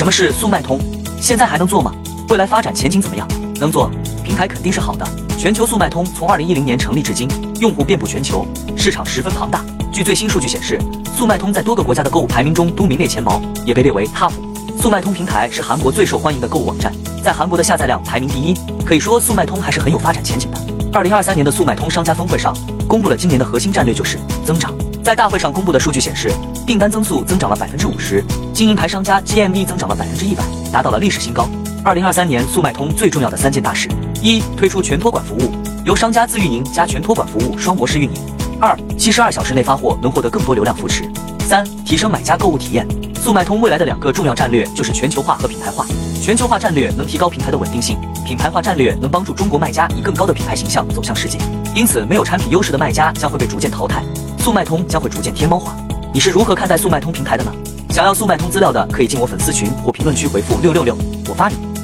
什么是速卖通？现在还能做吗？未来发展前景怎么样？能做，平台肯定是好的。全球速卖通从二零一零年成立至今，用户遍布全球，市场十分庞大。据最新数据显示，速卖通在多个国家的购物排名中都名列前茅，也被列为 TOP。速卖通平台是韩国最受欢迎的购物网站，在韩国的下载量排名第一，可以说速卖通还是很有发展前景的。二零二三年的速卖通商家峰会上，公布了今年的核心战略就是增长。在大会上公布的数据显示，订单增速增长了百分之五十，经营牌商家 GMV 增长了百分之一百，达到了历史新高。二零二三年速卖通最重要的三件大事：一、推出全托管服务，由商家自运营加全托管服务双模式运营；二、七十二小时内发货能获得更多流量扶持；三、提升买家购物体验。速卖通未来的两个重要战略就是全球化和品牌化。全球化战略能提高平台的稳定性，品牌化战略能帮助中国卖家以更高的品牌形象走向世界。因此，没有产品优势的卖家将会被逐渐淘汰，速卖通将会逐渐天猫化。你是如何看待速卖通平台的呢？想要速卖通资料的，可以进我粉丝群或评论区回复六六六，我发你。